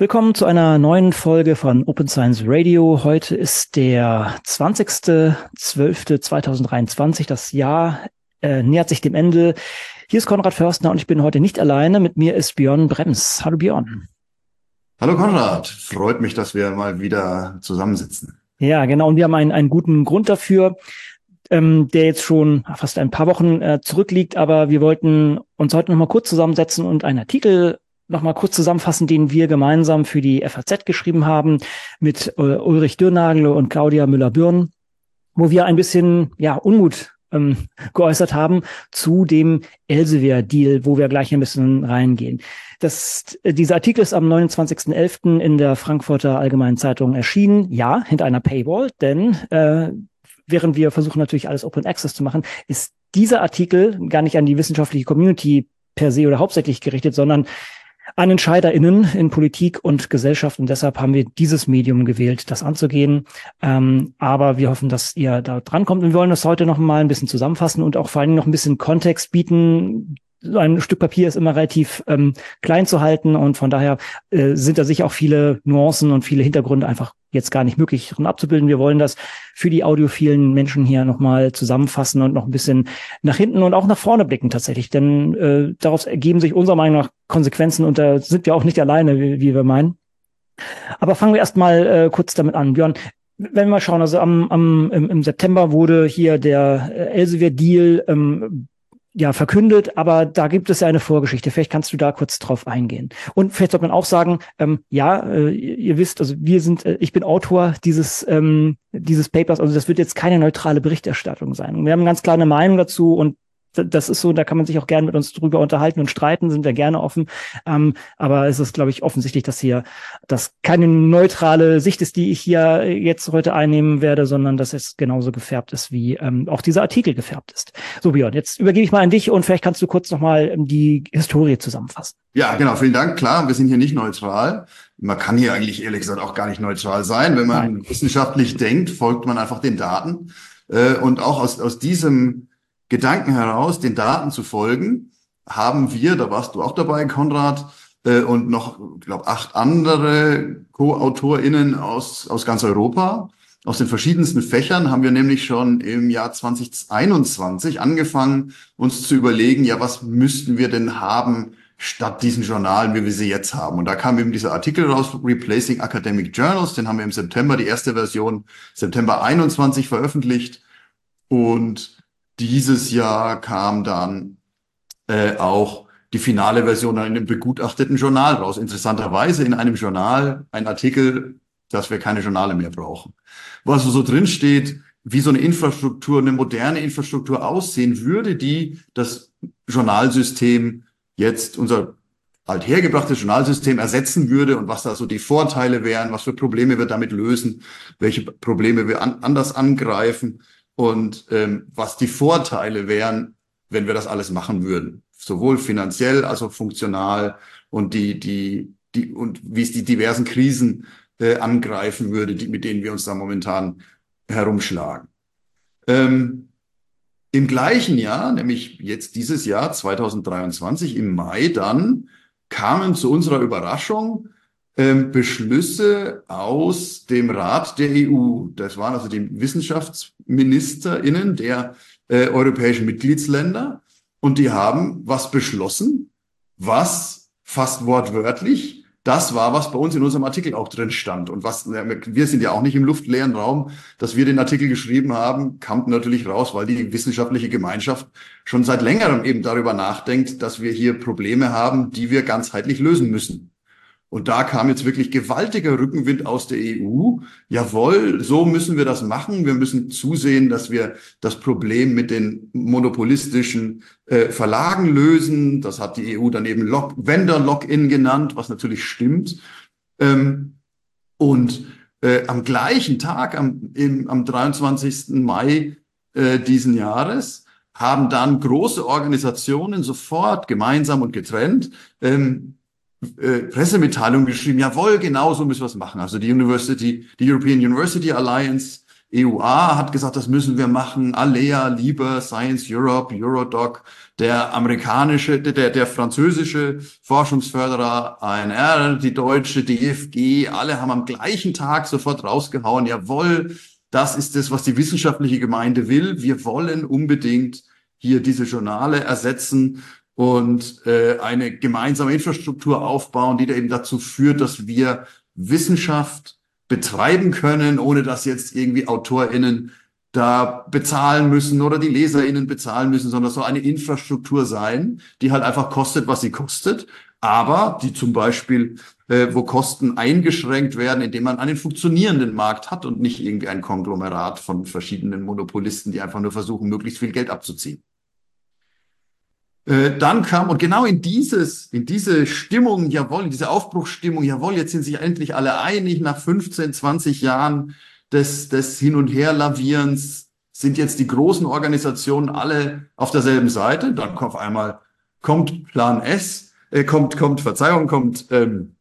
Willkommen zu einer neuen Folge von Open Science Radio. Heute ist der 20.12.2023. Das Jahr äh, nähert sich dem Ende. Hier ist Konrad Förstner und ich bin heute nicht alleine. Mit mir ist Björn Brems. Hallo Björn. Hallo Konrad. Freut mich, dass wir mal wieder zusammensitzen. Ja, genau. Und wir haben einen, einen guten Grund dafür, ähm, der jetzt schon fast ein paar Wochen äh, zurückliegt. Aber wir wollten uns heute noch mal kurz zusammensetzen und einen Artikel nochmal kurz zusammenfassen, den wir gemeinsam für die FAZ geschrieben haben mit äh, Ulrich Dürnagel und Claudia Müller-Bürn, wo wir ein bisschen ja Unmut ähm, geäußert haben zu dem Elsevier-Deal, wo wir gleich ein bisschen reingehen. Das, äh, dieser Artikel ist am 29.11. in der Frankfurter Allgemeinen Zeitung erschienen. Ja, hinter einer Paywall, denn äh, während wir versuchen natürlich alles Open Access zu machen, ist dieser Artikel gar nicht an die wissenschaftliche Community per se oder hauptsächlich gerichtet, sondern an EntscheiderInnen in Politik und Gesellschaft. Und deshalb haben wir dieses Medium gewählt, das anzugehen. Ähm, aber wir hoffen, dass ihr da drankommt. Und wir wollen das heute noch mal ein bisschen zusammenfassen und auch vor allem noch ein bisschen Kontext bieten, so ein Stück Papier ist immer relativ ähm, klein zu halten und von daher äh, sind da sicher auch viele Nuancen und viele Hintergründe einfach jetzt gar nicht möglich drin abzubilden. Wir wollen das für die audiophilen Menschen hier nochmal zusammenfassen und noch ein bisschen nach hinten und auch nach vorne blicken tatsächlich, denn äh, daraus ergeben sich unserer Meinung nach Konsequenzen und da sind wir auch nicht alleine, wie, wie wir meinen. Aber fangen wir erst mal äh, kurz damit an. Björn, wenn wir mal schauen, also am, am, im, im September wurde hier der äh, Elsevier-Deal ähm, ja, verkündet, aber da gibt es ja eine Vorgeschichte. Vielleicht kannst du da kurz drauf eingehen. Und vielleicht sollte man auch sagen, ähm, ja, äh, ihr wisst, also wir sind, äh, ich bin Autor dieses, ähm, dieses Papers, also das wird jetzt keine neutrale Berichterstattung sein. wir haben ganz klar eine Meinung dazu und das ist so, da kann man sich auch gerne mit uns drüber unterhalten und streiten, sind wir gerne offen. Ähm, aber es ist, glaube ich, offensichtlich, dass hier das keine neutrale Sicht ist, die ich hier jetzt heute einnehmen werde, sondern dass es genauso gefärbt ist, wie ähm, auch dieser Artikel gefärbt ist. So, Björn, jetzt übergebe ich mal an dich und vielleicht kannst du kurz nochmal ähm, die Historie zusammenfassen. Ja, genau, vielen Dank. Klar, wir sind hier nicht neutral. Man kann hier eigentlich ehrlich gesagt auch gar nicht neutral sein. Wenn man Nein. wissenschaftlich denkt, folgt man einfach den Daten. Äh, und auch aus, aus diesem Gedanken heraus, den Daten zu folgen, haben wir, da warst du auch dabei, Konrad, äh, und noch, glaube acht andere Co-AutorInnen aus, aus ganz Europa, aus den verschiedensten Fächern, haben wir nämlich schon im Jahr 2021 angefangen, uns zu überlegen, ja, was müssten wir denn haben, statt diesen Journalen, wie wir sie jetzt haben. Und da kam eben dieser Artikel raus, Replacing Academic Journals, den haben wir im September, die erste Version, September 21 veröffentlicht. Und dieses Jahr kam dann äh, auch die finale Version in einem begutachteten Journal raus. Interessanterweise in einem Journal ein Artikel, dass wir keine Journale mehr brauchen. Was so drin steht, wie so eine Infrastruktur, eine moderne Infrastruktur aussehen würde, die das Journalsystem jetzt unser althergebrachtes Journalsystem ersetzen würde und was da so die Vorteile wären, was für Probleme wir damit lösen, welche Probleme wir an, anders angreifen und ähm, was die Vorteile wären, wenn wir das alles machen würden. Sowohl finanziell als auch funktional und die, die, die, und wie es die diversen Krisen äh, angreifen würde, die, mit denen wir uns da momentan herumschlagen. Ähm, Im gleichen Jahr, nämlich jetzt dieses Jahr 2023 im Mai, dann kamen zu unserer Überraschung ähm, Beschlüsse aus dem Rat der EU. Das waren also die WissenschaftsministerInnen der äh, europäischen Mitgliedsländer. Und die haben was beschlossen, was fast wortwörtlich das war, was bei uns in unserem Artikel auch drin stand. Und was, wir sind ja auch nicht im luftleeren Raum, dass wir den Artikel geschrieben haben, kam natürlich raus, weil die wissenschaftliche Gemeinschaft schon seit längerem eben darüber nachdenkt, dass wir hier Probleme haben, die wir ganzheitlich lösen müssen. Und da kam jetzt wirklich gewaltiger Rückenwind aus der EU. Jawohl, so müssen wir das machen. Wir müssen zusehen, dass wir das Problem mit den monopolistischen äh, Verlagen lösen. Das hat die EU dann eben Lock Vendor-Lock-in genannt, was natürlich stimmt. Ähm, und äh, am gleichen Tag, am, im, am 23. Mai äh, diesen Jahres, haben dann große Organisationen sofort gemeinsam und getrennt ähm, äh, Pressemitteilung geschrieben, jawohl, genau so müssen wir es machen. Also die University, die European University Alliance, EUA hat gesagt, das müssen wir machen. Alea, Liber, Science Europe, Eurodoc, der amerikanische, der, der französische Forschungsförderer ANR, die deutsche DFG, alle haben am gleichen Tag sofort rausgehauen, jawohl, das ist es, was die wissenschaftliche Gemeinde will. Wir wollen unbedingt hier diese Journale ersetzen und äh, eine gemeinsame Infrastruktur aufbauen, die da eben dazu führt, dass wir Wissenschaft betreiben können, ohne dass jetzt irgendwie AutorInnen da bezahlen müssen oder die LeserInnen bezahlen müssen, sondern so eine Infrastruktur sein, die halt einfach kostet, was sie kostet, aber die zum Beispiel, äh, wo Kosten eingeschränkt werden, indem man einen funktionierenden Markt hat und nicht irgendwie ein Konglomerat von verschiedenen Monopolisten, die einfach nur versuchen, möglichst viel Geld abzuziehen. Äh, dann kam, und genau in dieses, in diese Stimmung, jawohl, in diese Aufbruchsstimmung, jawohl, jetzt sind sich endlich alle einig, nach 15, 20 Jahren des, des Hin- und Herlavierens sind jetzt die großen Organisationen alle auf derselben Seite. Dann auf einmal, kommt Plan S, äh, kommt, kommt, Verzeihung, kommt, ähm,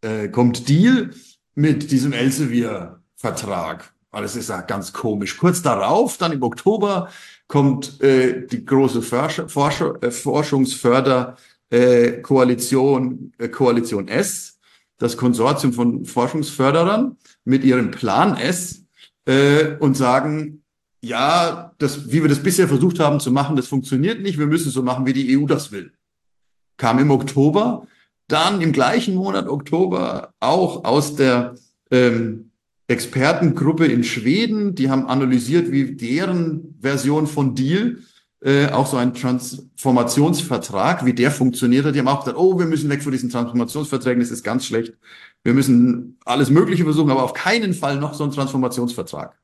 äh, kommt Deal mit diesem Elsevier-Vertrag. Alles ist ja ganz komisch. Kurz darauf, dann im Oktober, kommt äh, die große Forsch Forsch äh, Forschungsförderkoalition äh, äh, Koalition S, das Konsortium von Forschungsförderern mit ihrem Plan S äh, und sagen, ja, das, wie wir das bisher versucht haben zu machen, das funktioniert nicht. Wir müssen so machen, wie die EU das will. Kam im Oktober, dann im gleichen Monat Oktober auch aus der ähm, Expertengruppe in Schweden, die haben analysiert, wie deren Version von Deal, äh, auch so ein Transformationsvertrag, wie der funktioniert hat. Die haben auch gesagt, oh, wir müssen weg von diesen Transformationsverträgen, das ist ganz schlecht. Wir müssen alles Mögliche versuchen, aber auf keinen Fall noch so ein Transformationsvertrag.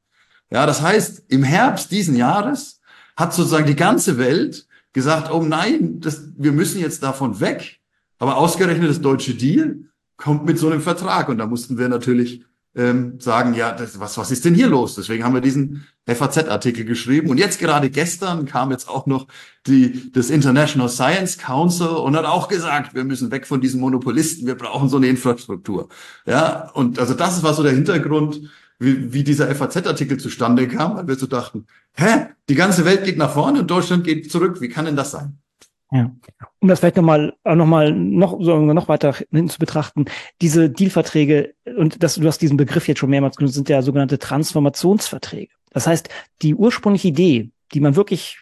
Ja, das heißt, im Herbst diesen Jahres hat sozusagen die ganze Welt gesagt, oh nein, das, wir müssen jetzt davon weg. Aber ausgerechnet das deutsche Deal kommt mit so einem Vertrag. Und da mussten wir natürlich ähm, sagen, ja, das, was, was ist denn hier los? Deswegen haben wir diesen FAZ-Artikel geschrieben. Und jetzt gerade gestern kam jetzt auch noch die, das International Science Council und hat auch gesagt, wir müssen weg von diesen Monopolisten, wir brauchen so eine Infrastruktur. Ja, und also das war so der Hintergrund, wie, wie dieser FAZ-Artikel zustande kam, weil wir so dachten, hä, die ganze Welt geht nach vorne und Deutschland geht zurück. Wie kann denn das sein? Ja. Um das vielleicht nochmal noch mal noch, noch weiter hin zu betrachten, diese Dealverträge, und das, du hast diesen Begriff jetzt schon mehrmals genutzt, sind ja sogenannte Transformationsverträge. Das heißt, die ursprüngliche Idee, die man wirklich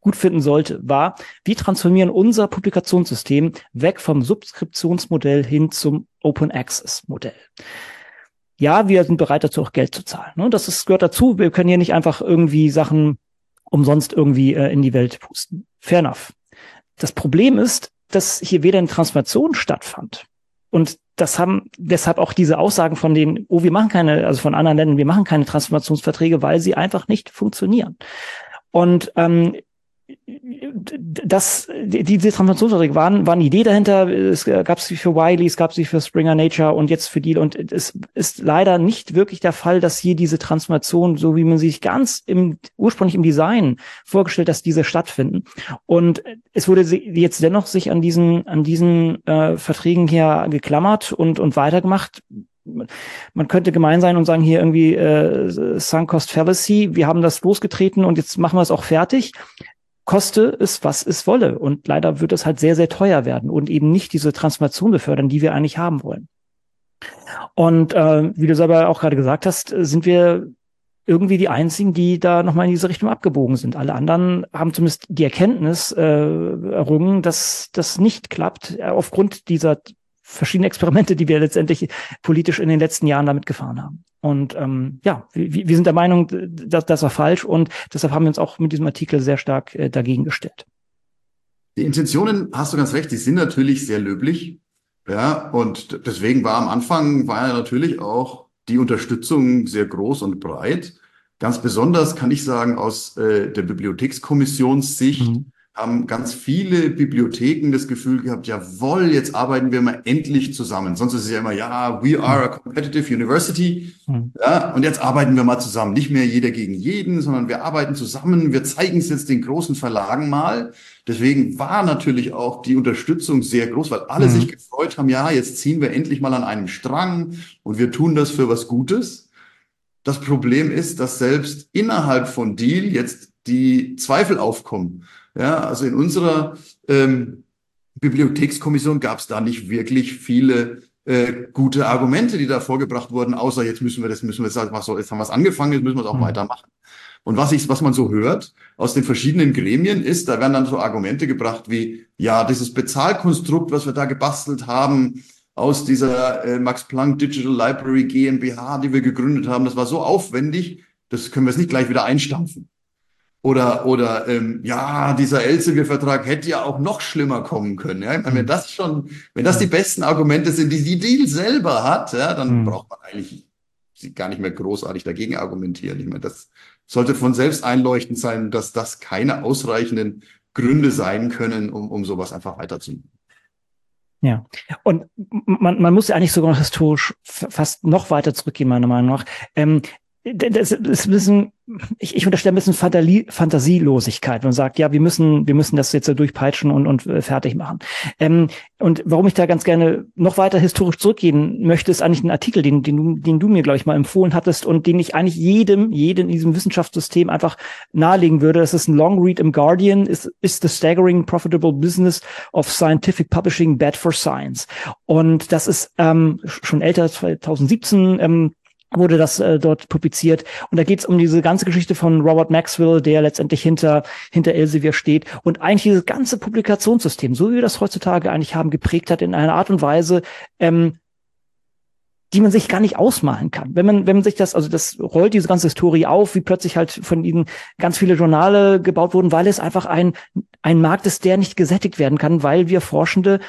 gut finden sollte, war, wir transformieren unser Publikationssystem weg vom Subskriptionsmodell hin zum Open Access Modell. Ja, wir sind bereit dazu auch Geld zu zahlen. Ne? Das ist, gehört dazu. Wir können hier nicht einfach irgendwie Sachen umsonst irgendwie äh, in die Welt pusten. Fair enough. Das Problem ist, dass hier weder eine Transformation stattfand. Und das haben deshalb auch diese Aussagen von den, oh, wir machen keine, also von anderen Ländern, wir machen keine Transformationsverträge, weil sie einfach nicht funktionieren. Und ähm, das, die, diese Transformationsverträge waren, waren die Idee dahinter. Es gab sie für Wiley, es gab sie für Springer Nature und jetzt für Deal. Und es ist leider nicht wirklich der Fall, dass hier diese Transformation, so wie man sich ganz im, ursprünglich im Design vorgestellt, dass diese stattfinden. Und es wurde jetzt dennoch sich an diesen, an diesen äh, Verträgen hier geklammert und, und weitergemacht man könnte gemein sein und sagen, hier irgendwie äh, Sunk Cost Fallacy, wir haben das losgetreten und jetzt machen wir es auch fertig koste es, was es wolle. Und leider wird es halt sehr, sehr teuer werden und eben nicht diese Transformation befördern, die wir eigentlich haben wollen. Und äh, wie du selber auch gerade gesagt hast, sind wir irgendwie die einzigen, die da nochmal in diese Richtung abgebogen sind. Alle anderen haben zumindest die Erkenntnis äh, errungen, dass das nicht klappt, äh, aufgrund dieser verschiedenen Experimente, die wir letztendlich politisch in den letzten Jahren damit gefahren haben. Und ähm, ja, wir, wir sind der Meinung, dass das war falsch und deshalb haben wir uns auch mit diesem Artikel sehr stark äh, dagegen gestellt. Die Intentionen, hast du ganz recht, die sind natürlich sehr löblich. Ja, und deswegen war am Anfang war ja natürlich auch die Unterstützung sehr groß und breit. Ganz besonders kann ich sagen, aus äh, der Bibliothekskommissionssicht mhm haben ganz viele Bibliotheken das Gefühl gehabt, jawohl, jetzt arbeiten wir mal endlich zusammen. Sonst ist es ja immer, ja, we are a competitive university. Mhm. Ja, und jetzt arbeiten wir mal zusammen. Nicht mehr jeder gegen jeden, sondern wir arbeiten zusammen. Wir zeigen es jetzt den großen Verlagen mal. Deswegen war natürlich auch die Unterstützung sehr groß, weil alle mhm. sich gefreut haben, ja, jetzt ziehen wir endlich mal an einem Strang und wir tun das für was Gutes. das Problem ist, dass selbst innerhalb von Deal jetzt die Zweifel aufkommen. Ja, also in unserer ähm, Bibliothekskommission gab es da nicht wirklich viele äh, gute Argumente, die da vorgebracht wurden, außer jetzt müssen wir das, müssen wir sagen, was soll, jetzt haben wir es angefangen, jetzt müssen wir es auch mhm. weitermachen. Und was ich, was man so hört aus den verschiedenen Gremien ist, da werden dann so Argumente gebracht wie, ja, dieses Bezahlkonstrukt, was wir da gebastelt haben, aus dieser äh, Max Planck Digital Library GmbH, die wir gegründet haben, das war so aufwendig, das können wir jetzt nicht gleich wieder einstampfen. Oder, oder ähm, ja, dieser Elsevier-Vertrag hätte ja auch noch schlimmer kommen können. Ja? Meine, wenn mhm. das schon, wenn das die besten Argumente sind, die die Deal selber hat, ja, dann mhm. braucht man eigentlich gar nicht mehr großartig dagegen argumentieren. Ich meine, das sollte von selbst einleuchtend sein, dass das keine ausreichenden Gründe sein können, um, um sowas einfach weiterzumachen. Ja, und man, man muss ja eigentlich sogar noch historisch fast noch weiter zurückgehen, meiner Meinung nach. Ähm, das ist ein bisschen, ich, ich unterstelle ein bisschen Fantasie, Fantasielosigkeit und sagt, ja, wir müssen, wir müssen das jetzt durchpeitschen und, und äh, fertig machen. Ähm, und warum ich da ganz gerne noch weiter historisch zurückgehen möchte, ist eigentlich ein Artikel, den, den, du, den du mir, glaube ich, mal empfohlen hattest und den ich eigentlich jedem, jedem in diesem Wissenschaftssystem einfach nahelegen würde. Das ist ein Long Read im Guardian, ist, ist the staggering profitable business of scientific publishing bad for science. Und das ist ähm, schon älter, 2017, ähm, wurde das äh, dort publiziert. Und da geht es um diese ganze Geschichte von Robert Maxwell, der letztendlich hinter, hinter Elsevier steht und eigentlich dieses ganze Publikationssystem, so wie wir das heutzutage eigentlich haben, geprägt hat in einer Art und Weise, ähm, die man sich gar nicht ausmalen kann. Wenn man, wenn man sich das, also das rollt diese ganze Historie auf, wie plötzlich halt von ihnen ganz viele Journale gebaut wurden, weil es einfach ein, ein Markt ist, der nicht gesättigt werden kann, weil wir Forschende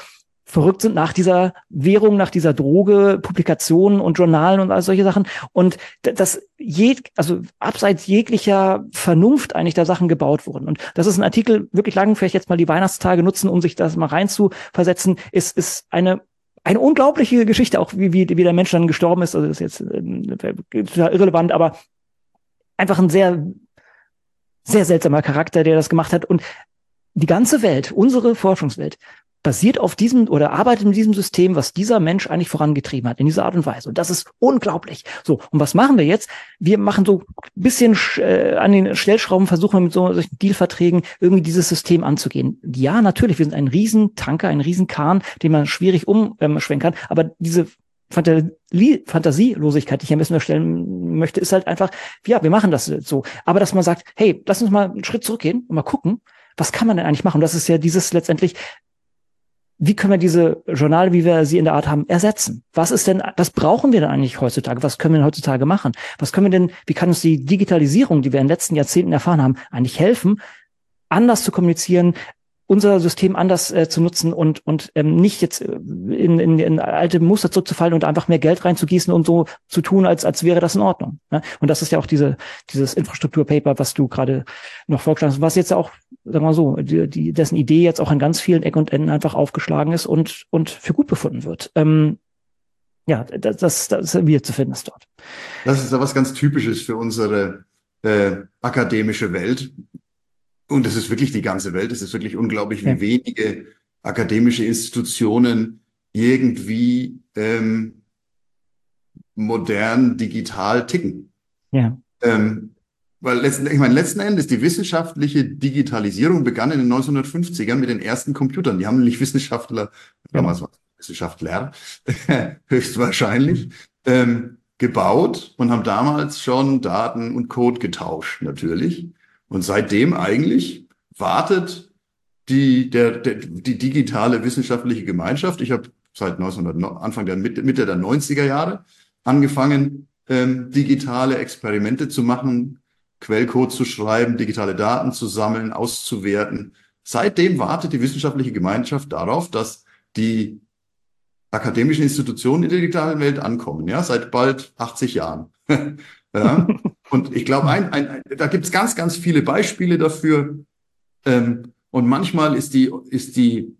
verrückt sind nach dieser Währung, nach dieser Droge, Publikationen und Journalen und all solche Sachen. Und das je, also abseits jeglicher Vernunft eigentlich da Sachen gebaut wurden. Und das ist ein Artikel, wirklich lang, vielleicht jetzt mal die Weihnachtstage nutzen, um sich das mal reinzuversetzen, ist, ist eine eine unglaubliche Geschichte, auch wie, wie, wie der Mensch dann gestorben ist. Also das ist jetzt äh, irrelevant, aber einfach ein sehr, sehr seltsamer Charakter, der das gemacht hat. Und die ganze Welt, unsere Forschungswelt, basiert auf diesem oder arbeitet in diesem System, was dieser Mensch eigentlich vorangetrieben hat, in dieser Art und Weise. Und das ist unglaublich. So, und was machen wir jetzt? Wir machen so ein bisschen äh, an den Stellschrauben, versuchen wir mit so solchen Dealverträgen irgendwie dieses System anzugehen. Ja, natürlich, wir sind ein Riesentanker, ein Riesenkahn, den man schwierig umschwenken kann, aber diese Fantasielosigkeit, die ich hier ein bisschen erstellen möchte, ist halt einfach, ja, wir machen das so. Aber dass man sagt, hey, lass uns mal einen Schritt zurückgehen und mal gucken, was kann man denn eigentlich machen? Das ist ja dieses letztendlich, wie können wir diese Journale, wie wir sie in der Art haben, ersetzen? Was ist denn, was brauchen wir denn eigentlich heutzutage? Was können wir denn heutzutage machen? Was können wir denn, wie kann uns die Digitalisierung, die wir in den letzten Jahrzehnten erfahren haben, eigentlich helfen, anders zu kommunizieren, unser System anders äh, zu nutzen und und ähm, nicht jetzt äh, in, in, in alte Muster zurückzufallen und einfach mehr Geld reinzugießen und so zu tun, als als wäre das in Ordnung. Ne? Und das ist ja auch diese dieses Infrastrukturpaper, was du gerade noch vorgeschlagen hast, was jetzt auch, sagen wir mal so, die, die, dessen Idee jetzt auch an ganz vielen Ecken und Enden einfach aufgeschlagen ist und und für gut befunden wird. Ähm, ja, das, das, das wird zu finden ist dort. Das ist ja was ganz Typisches für unsere äh, akademische Welt. Und es ist wirklich die ganze Welt. Es ist wirklich unglaublich, wie ja. wenige akademische Institutionen irgendwie ähm, modern digital ticken. Ja. Ähm, weil letzten, ich meine, letzten Endes die wissenschaftliche Digitalisierung begann in den 1950ern mit den ersten Computern. Die haben nämlich Wissenschaftler, ja. damals war Wissenschaftler, höchstwahrscheinlich, ähm, gebaut und haben damals schon Daten und Code getauscht, natürlich. Und seitdem eigentlich wartet die, der, der, die digitale wissenschaftliche Gemeinschaft. Ich habe seit 1900, Anfang der Mitte, Mitte der 90er Jahre angefangen, ähm, digitale Experimente zu machen, Quellcode zu schreiben, digitale Daten zu sammeln, auszuwerten. Seitdem wartet die wissenschaftliche Gemeinschaft darauf, dass die akademischen Institutionen in der digitalen Welt ankommen, ja, seit bald 80 Jahren. ja. Und ich glaube, ein, ein, ein, da gibt es ganz, ganz viele Beispiele dafür. Ähm, und manchmal ist die, ist die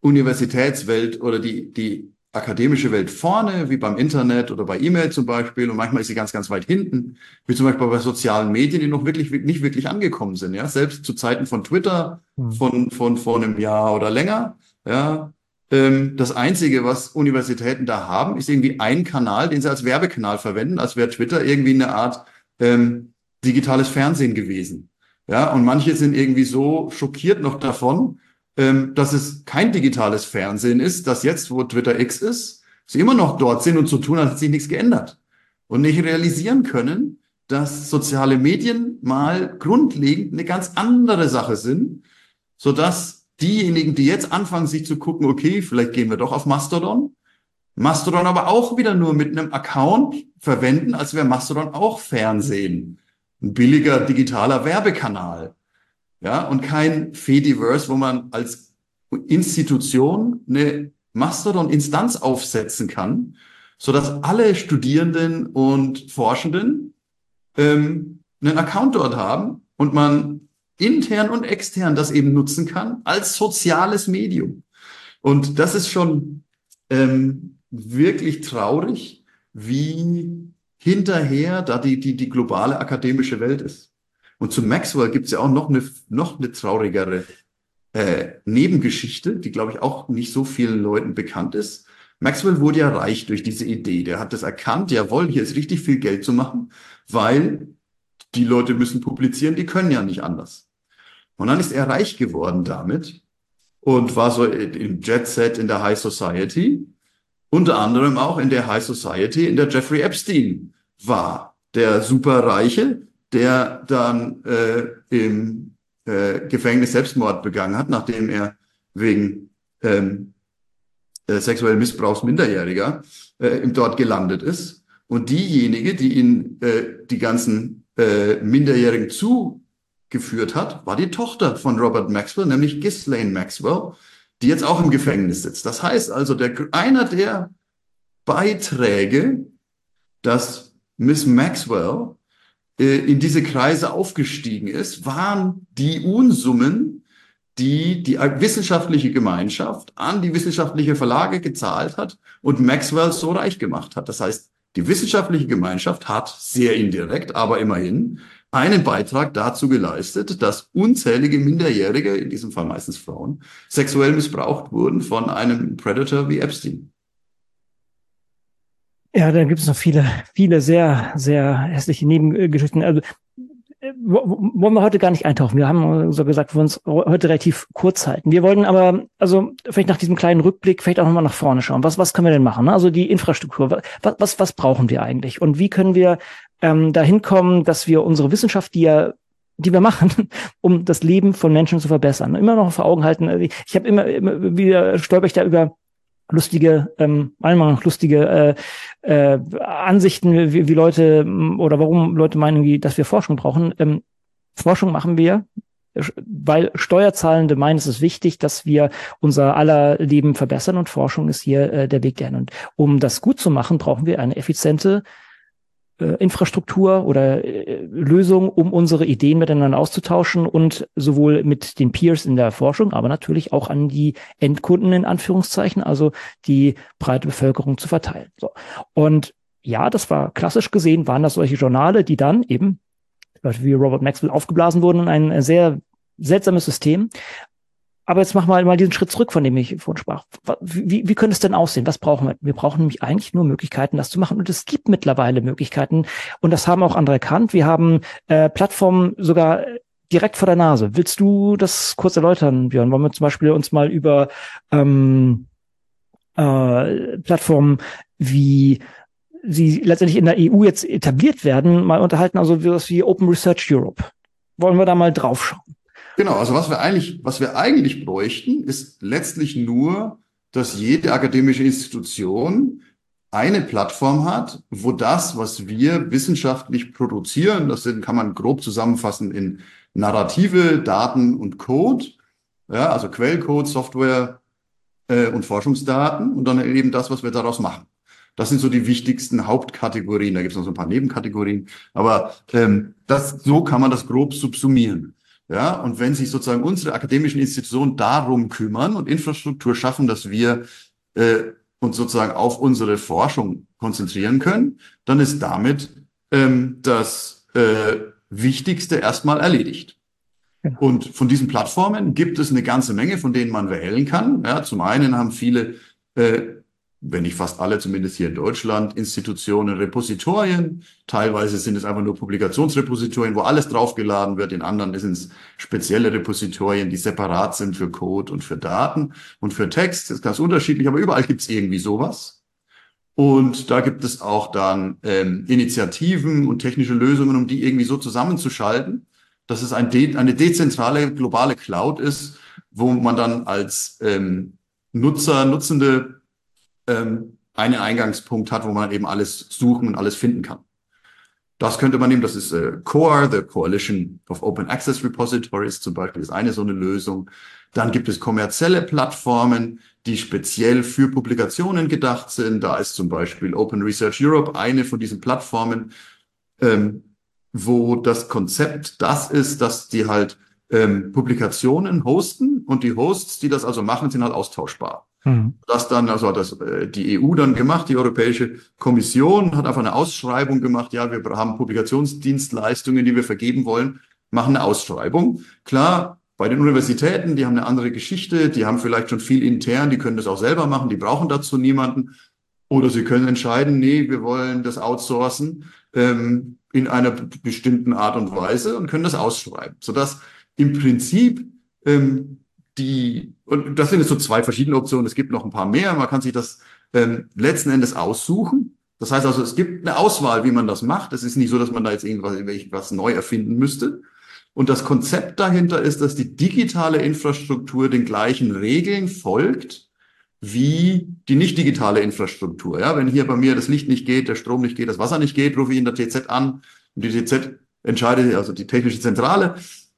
Universitätswelt oder die, die akademische Welt vorne, wie beim Internet oder bei E-Mail zum Beispiel. Und manchmal ist sie ganz, ganz weit hinten, wie zum Beispiel bei sozialen Medien, die noch wirklich, nicht wirklich angekommen sind. Ja, selbst zu Zeiten von Twitter, hm. von, von vor einem Jahr oder länger. Ja, das Einzige, was Universitäten da haben, ist irgendwie ein Kanal, den sie als Werbekanal verwenden, als wäre Twitter irgendwie eine Art ähm, digitales Fernsehen gewesen. Ja, und manche sind irgendwie so schockiert noch davon, ähm, dass es kein digitales Fernsehen ist, dass jetzt, wo Twitter X ist, sie immer noch dort sind und so tun, als hätte sich nichts geändert. Und nicht realisieren können, dass soziale Medien mal grundlegend eine ganz andere Sache sind, so dass diejenigen, die jetzt anfangen, sich zu gucken, okay, vielleicht gehen wir doch auf Mastodon, Mastodon aber auch wieder nur mit einem Account verwenden, als wäre Mastodon auch Fernsehen. Ein billiger digitaler Werbekanal. Ja, und kein Fediverse, wo man als Institution eine Mastodon-Instanz aufsetzen kann, so dass alle Studierenden und Forschenden ähm, einen Account dort haben und man intern und extern das eben nutzen kann als soziales Medium. Und das ist schon ähm, wirklich traurig, wie hinterher da die, die, die globale akademische Welt ist. Und zu Maxwell gibt es ja auch noch eine, noch eine traurigere äh, Nebengeschichte, die, glaube ich, auch nicht so vielen Leuten bekannt ist. Maxwell wurde ja reich durch diese Idee. Der hat das erkannt, jawohl, hier ist richtig viel Geld zu machen, weil die Leute müssen publizieren, die können ja nicht anders. Und dann ist er reich geworden damit und war so im Jet Set in der High Society unter anderem auch in der High Society, in der Jeffrey Epstein war, der Superreiche, der dann äh, im äh, Gefängnis Selbstmord begangen hat, nachdem er wegen ähm, äh, sexuellen Missbrauchs Minderjähriger äh, dort gelandet ist. Und diejenige, die ihn äh, die ganzen äh, Minderjährigen zugeführt hat, war die Tochter von Robert Maxwell, nämlich Ghislaine Maxwell, die jetzt auch im Gefängnis sitzt. Das heißt also, der, einer der Beiträge, dass Miss Maxwell äh, in diese Kreise aufgestiegen ist, waren die Unsummen, die die wissenschaftliche Gemeinschaft an die wissenschaftliche Verlage gezahlt hat und Maxwell so reich gemacht hat. Das heißt, die wissenschaftliche Gemeinschaft hat sehr indirekt, aber immerhin einen Beitrag dazu geleistet, dass unzählige Minderjährige, in diesem Fall meistens Frauen, sexuell missbraucht wurden von einem Predator wie Epstein. Ja, da gibt es noch viele, viele sehr, sehr hässliche Nebengeschichten. Also wollen wir heute gar nicht eintauchen. Wir haben so gesagt, wir uns heute relativ kurz halten. Wir wollten aber, also vielleicht nach diesem kleinen Rückblick, vielleicht auch nochmal nach vorne schauen. Was, was können wir denn machen? Also die Infrastruktur, was, was, was brauchen wir eigentlich? Und wie können wir ähm, dahin kommen, dass wir unsere Wissenschaft, die ja die wir machen, um das Leben von Menschen zu verbessern. Immer noch vor Augen halten. Also ich habe immer, immer wieder stolper ich da über lustige, ähm, einmal lustige äh, äh, Ansichten, wie, wie Leute oder warum Leute meinen, dass wir Forschung brauchen. Ähm, Forschung machen wir, weil Steuerzahlende meinen, es ist wichtig, dass wir unser aller Leben verbessern und Forschung ist hier äh, der Weg dahin. Und um das gut zu machen, brauchen wir eine effiziente äh, Infrastruktur oder äh, Lösung, um unsere Ideen miteinander auszutauschen und sowohl mit den Peers in der Forschung, aber natürlich auch an die Endkunden in Anführungszeichen, also die breite Bevölkerung zu verteilen. So. Und ja, das war klassisch gesehen, waren das solche Journale, die dann eben wie Robert Maxwell aufgeblasen wurden in ein sehr seltsames System. Aber jetzt machen wir mal diesen Schritt zurück, von dem ich vorhin sprach. Wie, wie könnte es denn aussehen? Was brauchen wir? Wir brauchen nämlich eigentlich nur Möglichkeiten, das zu machen. Und es gibt mittlerweile Möglichkeiten. Und das haben auch andere erkannt. Wir haben äh, Plattformen sogar direkt vor der Nase. Willst du das kurz erläutern, Björn? Wollen wir zum Beispiel uns mal über ähm, äh, Plattformen wie sie letztendlich in der EU jetzt etabliert werden, mal unterhalten, also wie Open Research Europe. Wollen wir da mal draufschauen? Genau, also was wir eigentlich, was wir eigentlich bräuchten, ist letztlich nur, dass jede akademische Institution eine Plattform hat, wo das, was wir wissenschaftlich produzieren, das sind, kann man grob zusammenfassen in Narrative, Daten und Code, ja, also Quellcode, Software äh, und Forschungsdaten und dann eben das, was wir daraus machen. Das sind so die wichtigsten Hauptkategorien. Da gibt es noch so ein paar Nebenkategorien, aber ähm, das, so kann man das grob subsumieren. Ja, und wenn sich sozusagen unsere akademischen Institutionen darum kümmern und Infrastruktur schaffen, dass wir äh, uns sozusagen auf unsere Forschung konzentrieren können, dann ist damit ähm, das äh, Wichtigste erstmal erledigt. Genau. Und von diesen Plattformen gibt es eine ganze Menge, von denen man wählen kann. Ja, zum einen haben viele äh, wenn nicht fast alle, zumindest hier in Deutschland, Institutionen, Repositorien. Teilweise sind es einfach nur Publikationsrepositorien, wo alles draufgeladen wird. In anderen sind es spezielle Repositorien, die separat sind für Code und für Daten und für Text. Das ist ganz unterschiedlich, aber überall gibt es irgendwie sowas. Und da gibt es auch dann ähm, Initiativen und technische Lösungen, um die irgendwie so zusammenzuschalten, dass es ein de eine dezentrale globale Cloud ist, wo man dann als ähm, Nutzer, Nutzende ähm, einen Eingangspunkt hat, wo man eben alles suchen und alles finden kann. Das könnte man nehmen, das ist äh, CORE, the Coalition of Open Access Repositories zum Beispiel, ist eine so eine Lösung. Dann gibt es kommerzielle Plattformen, die speziell für Publikationen gedacht sind. Da ist zum Beispiel Open Research Europe eine von diesen Plattformen, ähm, wo das Konzept das ist, dass die halt ähm, Publikationen hosten und die Hosts, die das also machen, sind halt austauschbar. Mhm. Das dann, also hat das äh, die EU dann gemacht, die Europäische Kommission hat einfach eine Ausschreibung gemacht. Ja, wir haben Publikationsdienstleistungen, die wir vergeben wollen, machen eine Ausschreibung. Klar, bei den Universitäten, die haben eine andere Geschichte, die haben vielleicht schon viel intern, die können das auch selber machen, die brauchen dazu niemanden. Oder sie können entscheiden, nee, wir wollen das outsourcen ähm, in einer bestimmten Art und Weise und können das ausschreiben, sodass im Prinzip ähm, die, und das sind jetzt so zwei verschiedene Optionen, es gibt noch ein paar mehr, man kann sich das ähm, letzten Endes aussuchen. Das heißt also, es gibt eine Auswahl, wie man das macht. Es ist nicht so, dass man da jetzt irgendwas, irgendwas neu erfinden müsste. Und das Konzept dahinter ist, dass die digitale Infrastruktur den gleichen Regeln folgt wie die nicht digitale Infrastruktur. Ja, wenn hier bei mir das Licht nicht geht, der Strom nicht geht, das Wasser nicht geht, rufe ich in der TZ an und die TZ entscheidet, also die technische Zentrale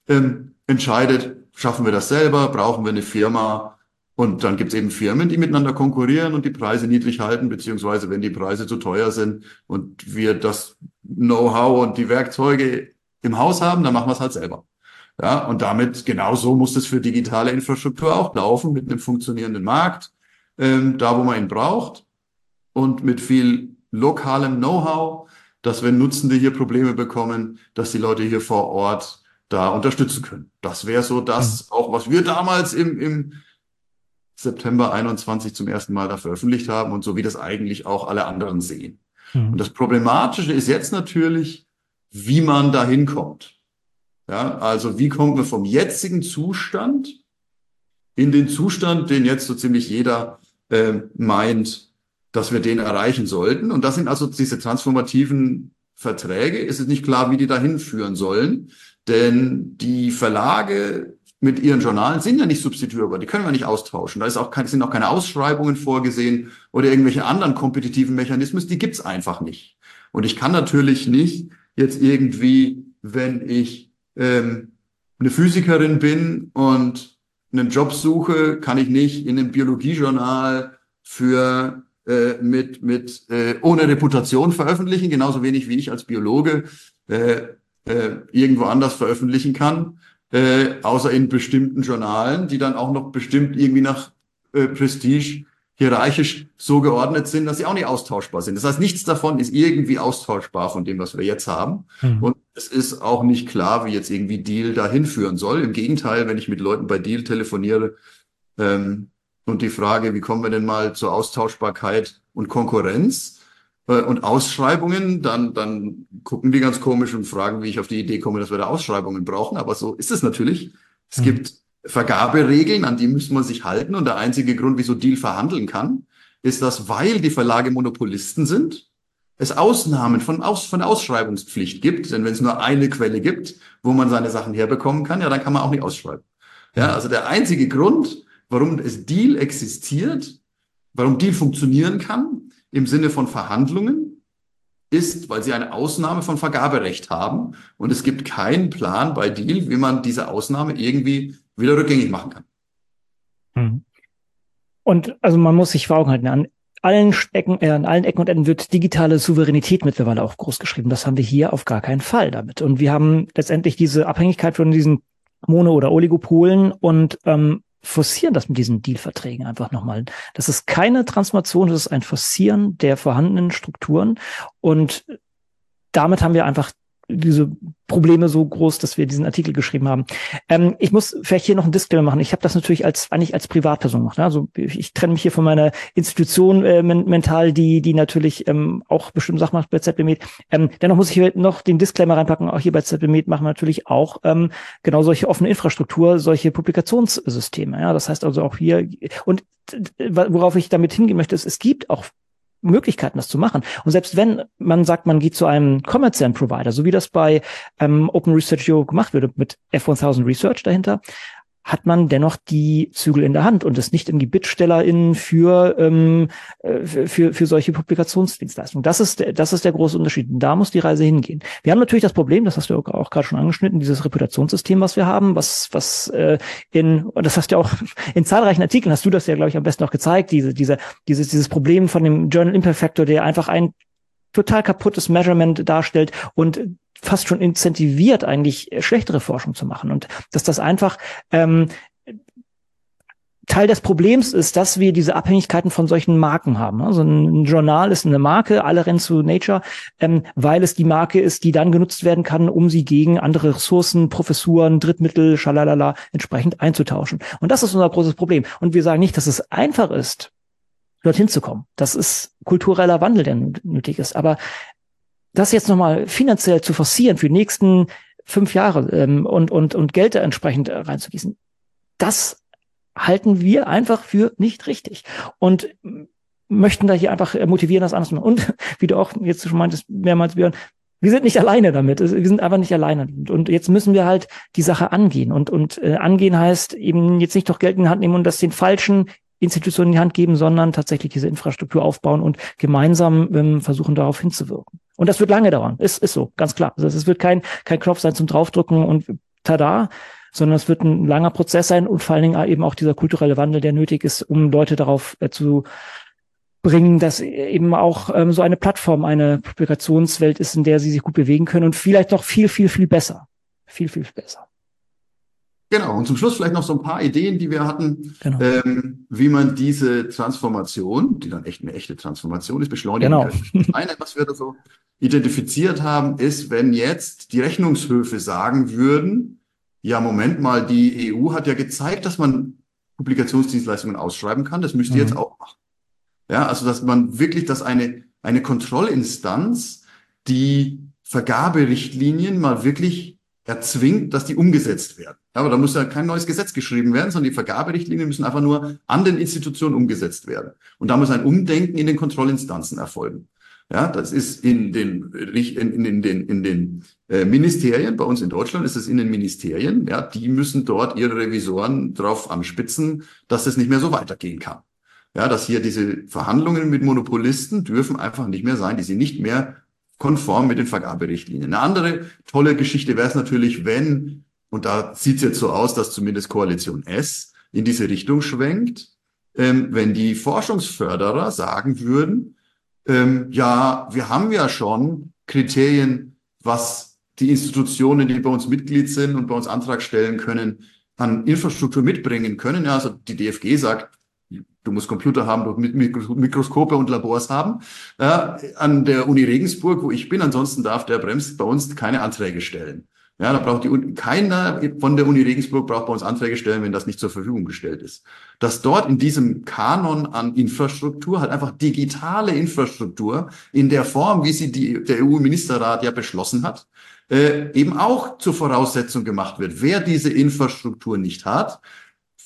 ähm, entscheidet, schaffen wir das selber, brauchen wir eine Firma. Und dann gibt es eben Firmen, die miteinander konkurrieren und die Preise niedrig halten, beziehungsweise wenn die Preise zu teuer sind und wir das Know-how und die Werkzeuge im Haus haben, dann machen wir es halt selber. Ja, und damit genauso muss es für digitale Infrastruktur auch laufen, mit einem funktionierenden Markt, ähm, da wo man ihn braucht und mit viel lokalem Know-how, dass wenn Nutzende hier Probleme bekommen, dass die Leute hier vor Ort da unterstützen können. Das wäre so das, mhm. auch was wir damals im, im September 21 zum ersten Mal da veröffentlicht haben und so wie das eigentlich auch alle anderen sehen. Mhm. Und das Problematische ist jetzt natürlich, wie man da hinkommt. Ja, also wie kommen wir vom jetzigen Zustand in den Zustand, den jetzt so ziemlich jeder äh, meint, dass wir den erreichen sollten. Und das sind also diese transformativen Verträge. Es ist nicht klar, wie die dahin führen sollen. Denn die Verlage mit ihren Journalen sind ja nicht substituierbar, die können wir nicht austauschen. Da ist auch kein, sind auch keine Ausschreibungen vorgesehen oder irgendwelche anderen kompetitiven Mechanismen, die gibt's einfach nicht. Und ich kann natürlich nicht jetzt irgendwie, wenn ich ähm, eine Physikerin bin und einen Job suche, kann ich nicht in einem Biologiejournal für äh, mit mit äh, ohne Reputation veröffentlichen, genauso wenig wie ich als Biologe äh, äh, irgendwo anders veröffentlichen kann, äh, außer in bestimmten Journalen, die dann auch noch bestimmt irgendwie nach äh, Prestige hierarchisch so geordnet sind, dass sie auch nicht austauschbar sind. Das heißt, nichts davon ist irgendwie austauschbar von dem, was wir jetzt haben. Mhm. Und es ist auch nicht klar, wie jetzt irgendwie Deal dahin führen soll. Im Gegenteil, wenn ich mit Leuten bei Deal telefoniere ähm, und die Frage, wie kommen wir denn mal zur Austauschbarkeit und Konkurrenz, und Ausschreibungen, dann, dann gucken die ganz komisch und fragen, wie ich auf die Idee komme, dass wir da Ausschreibungen brauchen. Aber so ist es natürlich. Es mhm. gibt Vergaberegeln, an die muss man sich halten. Und der einzige Grund, wieso Deal verhandeln kann, ist, dass, weil die Verlage Monopolisten sind, es Ausnahmen von, Aus, von Ausschreibungspflicht gibt. Denn wenn es nur eine Quelle gibt, wo man seine Sachen herbekommen kann, ja, dann kann man auch nicht ausschreiben. Ja, also der einzige Grund, warum es Deal existiert, warum Deal funktionieren kann, im Sinne von Verhandlungen ist, weil sie eine Ausnahme von Vergaberecht haben und es gibt keinen Plan bei Deal, wie man diese Ausnahme irgendwie wieder rückgängig machen kann. Hm. Und also man muss sich vor Augen halten, an allen Ecken, äh, an allen Ecken und Enden wird digitale Souveränität mittlerweile auch groß geschrieben. Das haben wir hier auf gar keinen Fall damit. Und wir haben letztendlich diese Abhängigkeit von diesen Mono- oder Oligopolen und ähm, forcieren das mit diesen Dealverträgen einfach nochmal. Das ist keine Transformation, das ist ein Forcieren der vorhandenen Strukturen und damit haben wir einfach diese Probleme so groß, dass wir diesen Artikel geschrieben haben. Ähm, ich muss vielleicht hier noch einen Disclaimer machen. Ich habe das natürlich als eigentlich als Privatperson gemacht. Ne? Also ich, ich trenne mich hier von meiner Institution äh, mental, die die natürlich ähm, auch bestimmte Sachen macht bei ZBMed. Ähm, dennoch muss ich hier noch den Disclaimer reinpacken. Auch hier bei ZBMed machen wir natürlich auch ähm, genau solche offene Infrastruktur, solche Publikationssysteme. Ja, das heißt also auch hier und worauf ich damit hingehen möchte, ist, es gibt auch Möglichkeiten, das zu machen. Und selbst wenn man sagt, man geht zu einem kommerziellen Provider, so wie das bei ähm, Open Research Europe gemacht würde, mit F1000 Research dahinter, hat man dennoch die Zügel in der Hand und ist nicht irgendwie BittstellerInnen für, ähm, äh, für, für solche Publikationsdienstleistungen. Das ist, das ist der große Unterschied. Da muss die Reise hingehen. Wir haben natürlich das Problem, das hast du auch gerade schon angeschnitten, dieses Reputationssystem, was wir haben, was, was äh, in, das hast du auch in zahlreichen Artikeln, hast du das ja, glaube ich, am besten auch gezeigt, diese, diese, dieses, dieses Problem von dem Journal Imperfector, der einfach ein total kaputtes Measurement darstellt und fast schon incentiviert, eigentlich schlechtere Forschung zu machen. Und dass das einfach ähm, Teil des Problems ist, dass wir diese Abhängigkeiten von solchen Marken haben. Also ein Journal ist eine Marke, alle rennen zu Nature, ähm, weil es die Marke ist, die dann genutzt werden kann, um sie gegen andere Ressourcen, Professuren, Drittmittel, schalalala, entsprechend einzutauschen. Und das ist unser großes Problem. Und wir sagen nicht, dass es einfach ist, dorthin zu kommen. Das ist kultureller Wandel, der nötig ist. Aber das jetzt nochmal finanziell zu forcieren für die nächsten fünf Jahre ähm, und, und, und Geld entsprechend äh, reinzugießen, das halten wir einfach für nicht richtig. Und möchten da hier einfach motivieren, das anders zu machen. Und wie du auch jetzt schon meintest, mehrmals, Björn, wir sind nicht alleine damit. Wir sind einfach nicht alleine. Und jetzt müssen wir halt die Sache angehen. Und, und äh, angehen heißt eben jetzt nicht doch Geld in die Hand nehmen und das den falschen Institutionen in die Hand geben, sondern tatsächlich diese Infrastruktur aufbauen und gemeinsam ähm, versuchen, darauf hinzuwirken. Und das wird lange dauern. Ist, ist so, ganz klar. Also es wird kein, kein Knopf sein zum Draufdrücken und tada, sondern es wird ein langer Prozess sein und vor allen Dingen eben auch dieser kulturelle Wandel, der nötig ist, um Leute darauf äh, zu bringen, dass eben auch ähm, so eine Plattform eine Publikationswelt ist, in der sie sich gut bewegen können und vielleicht noch viel, viel, viel besser. Viel, viel besser. Genau, und zum Schluss vielleicht noch so ein paar Ideen, die wir hatten, genau. ähm, wie man diese Transformation, die dann echt eine echte Transformation ist, beschleunigen genau. kann. Eine, was wir da so identifiziert haben, ist, wenn jetzt die Rechnungshöfe sagen würden, ja, Moment mal, die EU hat ja gezeigt, dass man Publikationsdienstleistungen ausschreiben kann, das müsst ihr mhm. jetzt auch machen. Ja, also dass man wirklich, dass eine, eine Kontrollinstanz die Vergaberichtlinien mal wirklich erzwingt, dass die umgesetzt werden. Aber da muss ja kein neues Gesetz geschrieben werden, sondern die Vergaberichtlinien müssen einfach nur an den Institutionen umgesetzt werden. Und da muss ein Umdenken in den Kontrollinstanzen erfolgen. Ja, das ist in den, in, in den, in den äh, Ministerien, bei uns in Deutschland ist es in den Ministerien, ja, die müssen dort ihre Revisoren drauf anspitzen, dass es nicht mehr so weitergehen kann. Ja, dass hier diese Verhandlungen mit Monopolisten dürfen einfach nicht mehr sein, die sind nicht mehr konform mit den Vergaberichtlinien. Eine andere tolle Geschichte wäre es natürlich, wenn, und da sieht es jetzt so aus, dass zumindest Koalition S in diese Richtung schwenkt, ähm, wenn die Forschungsförderer sagen würden, ähm, ja, wir haben ja schon Kriterien, was die Institutionen, die bei uns Mitglied sind und bei uns Antrag stellen können, an Infrastruktur mitbringen können. Ja, also die DFG sagt, du musst Computer haben, du Mikroskope und Labors haben. Ja, an der Uni Regensburg, wo ich bin, ansonsten darf der Brems bei uns keine Anträge stellen. Ja, da braucht die Uni, keiner von der Uni Regensburg braucht bei uns Anträge stellen, wenn das nicht zur Verfügung gestellt ist. Dass dort in diesem Kanon an Infrastruktur halt einfach digitale Infrastruktur in der Form, wie sie die, der EU-Ministerrat ja beschlossen hat, äh, eben auch zur Voraussetzung gemacht wird. Wer diese Infrastruktur nicht hat,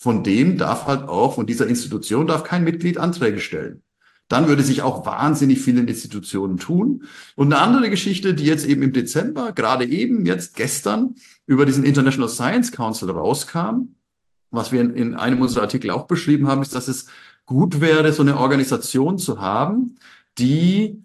von dem darf halt auch, von dieser Institution darf kein Mitglied Anträge stellen. Dann würde sich auch wahnsinnig viele Institutionen tun. Und eine andere Geschichte, die jetzt eben im Dezember, gerade eben, jetzt gestern, über diesen International Science Council rauskam, was wir in, in einem unserer Artikel auch beschrieben haben, ist, dass es gut wäre, so eine Organisation zu haben, die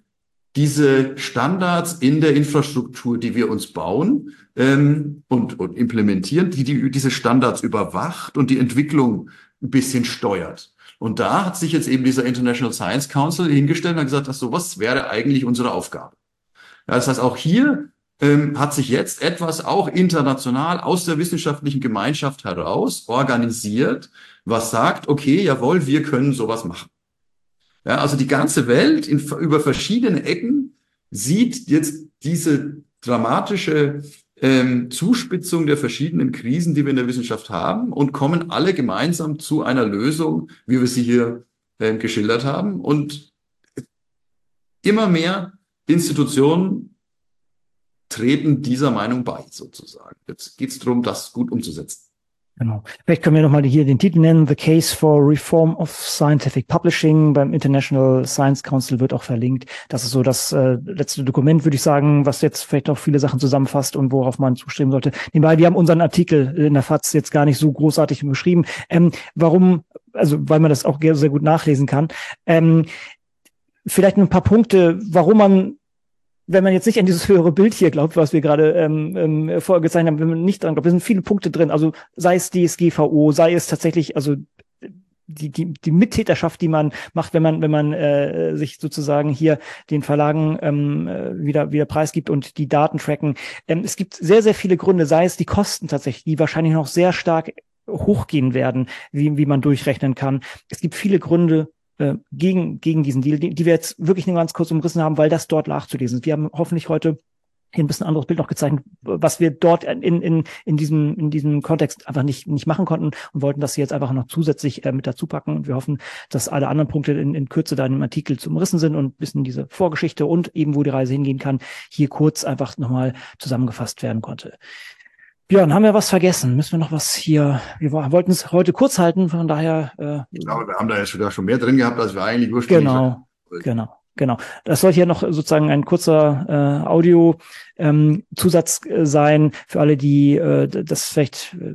diese Standards in der Infrastruktur, die wir uns bauen ähm, und, und implementieren, die, die diese Standards überwacht und die Entwicklung ein bisschen steuert. Und da hat sich jetzt eben dieser International Science Council hingestellt und gesagt, dass sowas wäre eigentlich unsere Aufgabe. Ja, das heißt, auch hier ähm, hat sich jetzt etwas auch international aus der wissenschaftlichen Gemeinschaft heraus organisiert, was sagt, okay, jawohl, wir können sowas machen. Ja, also die ganze Welt in, über verschiedene Ecken sieht jetzt diese dramatische ähm, Zuspitzung der verschiedenen Krisen, die wir in der Wissenschaft haben und kommen alle gemeinsam zu einer Lösung, wie wir sie hier äh, geschildert haben. Und immer mehr Institutionen treten dieser Meinung bei, sozusagen. Jetzt geht es darum, das gut umzusetzen. Genau. Vielleicht können wir nochmal hier den Titel nennen. The Case for Reform of Scientific Publishing beim International Science Council wird auch verlinkt. Das ist so das äh, letzte Dokument, würde ich sagen, was jetzt vielleicht auch viele Sachen zusammenfasst und worauf man zustreben sollte. Nebenbei, wir haben unseren Artikel in der FAZ jetzt gar nicht so großartig beschrieben. Ähm, warum, also weil man das auch sehr gut nachlesen kann. Ähm, vielleicht ein paar Punkte, warum man wenn man jetzt nicht an dieses höhere Bild hier glaubt, was wir gerade ähm, ähm, vorgezeichnet haben, wenn man nicht dran glaubt, es sind viele Punkte drin, also sei es DSGVO, sei es tatsächlich, also die, die, die Mittäterschaft, die man macht, wenn man, wenn man äh, sich sozusagen hier den Verlagen ähm, äh, wieder, wieder preisgibt und die Daten tracken. Ähm, es gibt sehr, sehr viele Gründe, sei es die Kosten tatsächlich, die wahrscheinlich noch sehr stark hochgehen werden, wie, wie man durchrechnen kann. Es gibt viele Gründe, äh, gegen, gegen diesen Deal, die, die wir jetzt wirklich nur ganz kurz umrissen haben, weil das dort nachzulesen ist. Wir haben hoffentlich heute hier ein bisschen anderes Bild noch gezeigt, was wir dort in, in, in, diesem, in diesem Kontext einfach nicht, nicht machen konnten und wollten das jetzt einfach noch zusätzlich äh, mit dazu packen. Und wir hoffen, dass alle anderen Punkte in, in Kürze da in dem Artikel zum Rissen sind und bisschen diese Vorgeschichte und eben, wo die Reise hingehen kann, hier kurz einfach nochmal zusammengefasst werden konnte. Björn, haben wir was vergessen? Müssen wir noch was hier? Wir wollten es heute kurz halten, von daher. Äh, ich glaube, wir haben da jetzt schon mehr drin gehabt, als wir eigentlich ursprünglich. Genau, genau. Genau. Das soll hier noch sozusagen ein kurzer äh, Audio-Zusatz ähm, sein für alle, die äh, das vielleicht äh,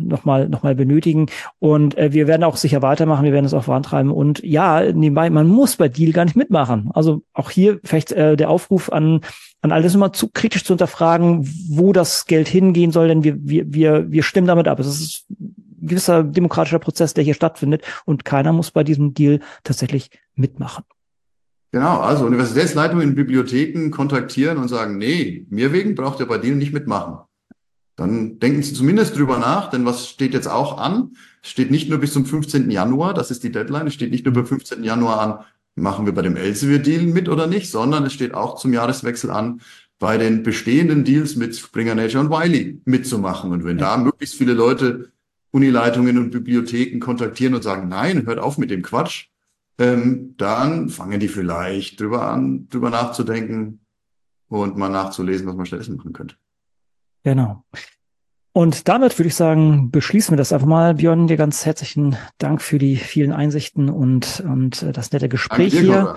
nochmal noch mal benötigen. Und äh, wir werden auch sicher weitermachen, wir werden es auch vorantreiben. Und ja, nebenbei, man muss bei Deal gar nicht mitmachen. Also auch hier vielleicht äh, der Aufruf an an alles immer zu kritisch zu hinterfragen, wo das Geld hingehen soll, denn wir, wir, wir, wir stimmen damit ab. Es ist ein gewisser demokratischer Prozess, der hier stattfindet und keiner muss bei diesem Deal tatsächlich mitmachen. Genau, also Universitätsleitungen in Bibliotheken kontaktieren und sagen, nee, mir wegen braucht ihr bei denen nicht mitmachen. Dann denken Sie zumindest drüber nach, denn was steht jetzt auch an? Es steht nicht nur bis zum 15. Januar, das ist die Deadline, es steht nicht nur bis 15. Januar an, machen wir bei dem Elsevier-Deal mit oder nicht, sondern es steht auch zum Jahreswechsel an, bei den bestehenden Deals mit Springer Nature und Wiley mitzumachen. Und wenn da möglichst viele Leute Unileitungen und Bibliotheken kontaktieren und sagen, nein, hört auf mit dem Quatsch, ähm, dann fangen die vielleicht drüber an, drüber nachzudenken und mal nachzulesen, was man stattdessen machen könnte. Genau. Und damit würde ich sagen, beschließen wir das einfach mal. Björn, dir ganz herzlichen Dank für die vielen Einsichten und, und äh, das nette Gespräch dir, hier.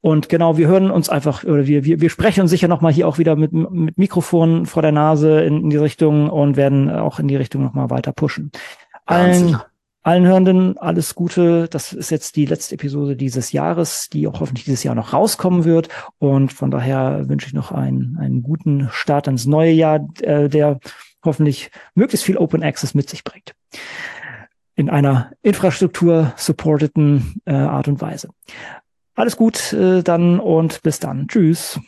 Und genau, wir hören uns einfach, oder wir, wir, wir sprechen uns sicher nochmal hier auch wieder mit, mit Mikrofon vor der Nase in, in die Richtung und werden auch in die Richtung nochmal weiter pushen. Allen, allen Hörenden alles Gute. Das ist jetzt die letzte Episode dieses Jahres, die auch hoffentlich dieses Jahr noch rauskommen wird. Und von daher wünsche ich noch einen, einen guten Start ins neue Jahr, äh, der hoffentlich möglichst viel Open Access mit sich bringt. In einer infrastruktur-supporteten äh, Art und Weise. Alles gut äh, dann und bis dann. Tschüss.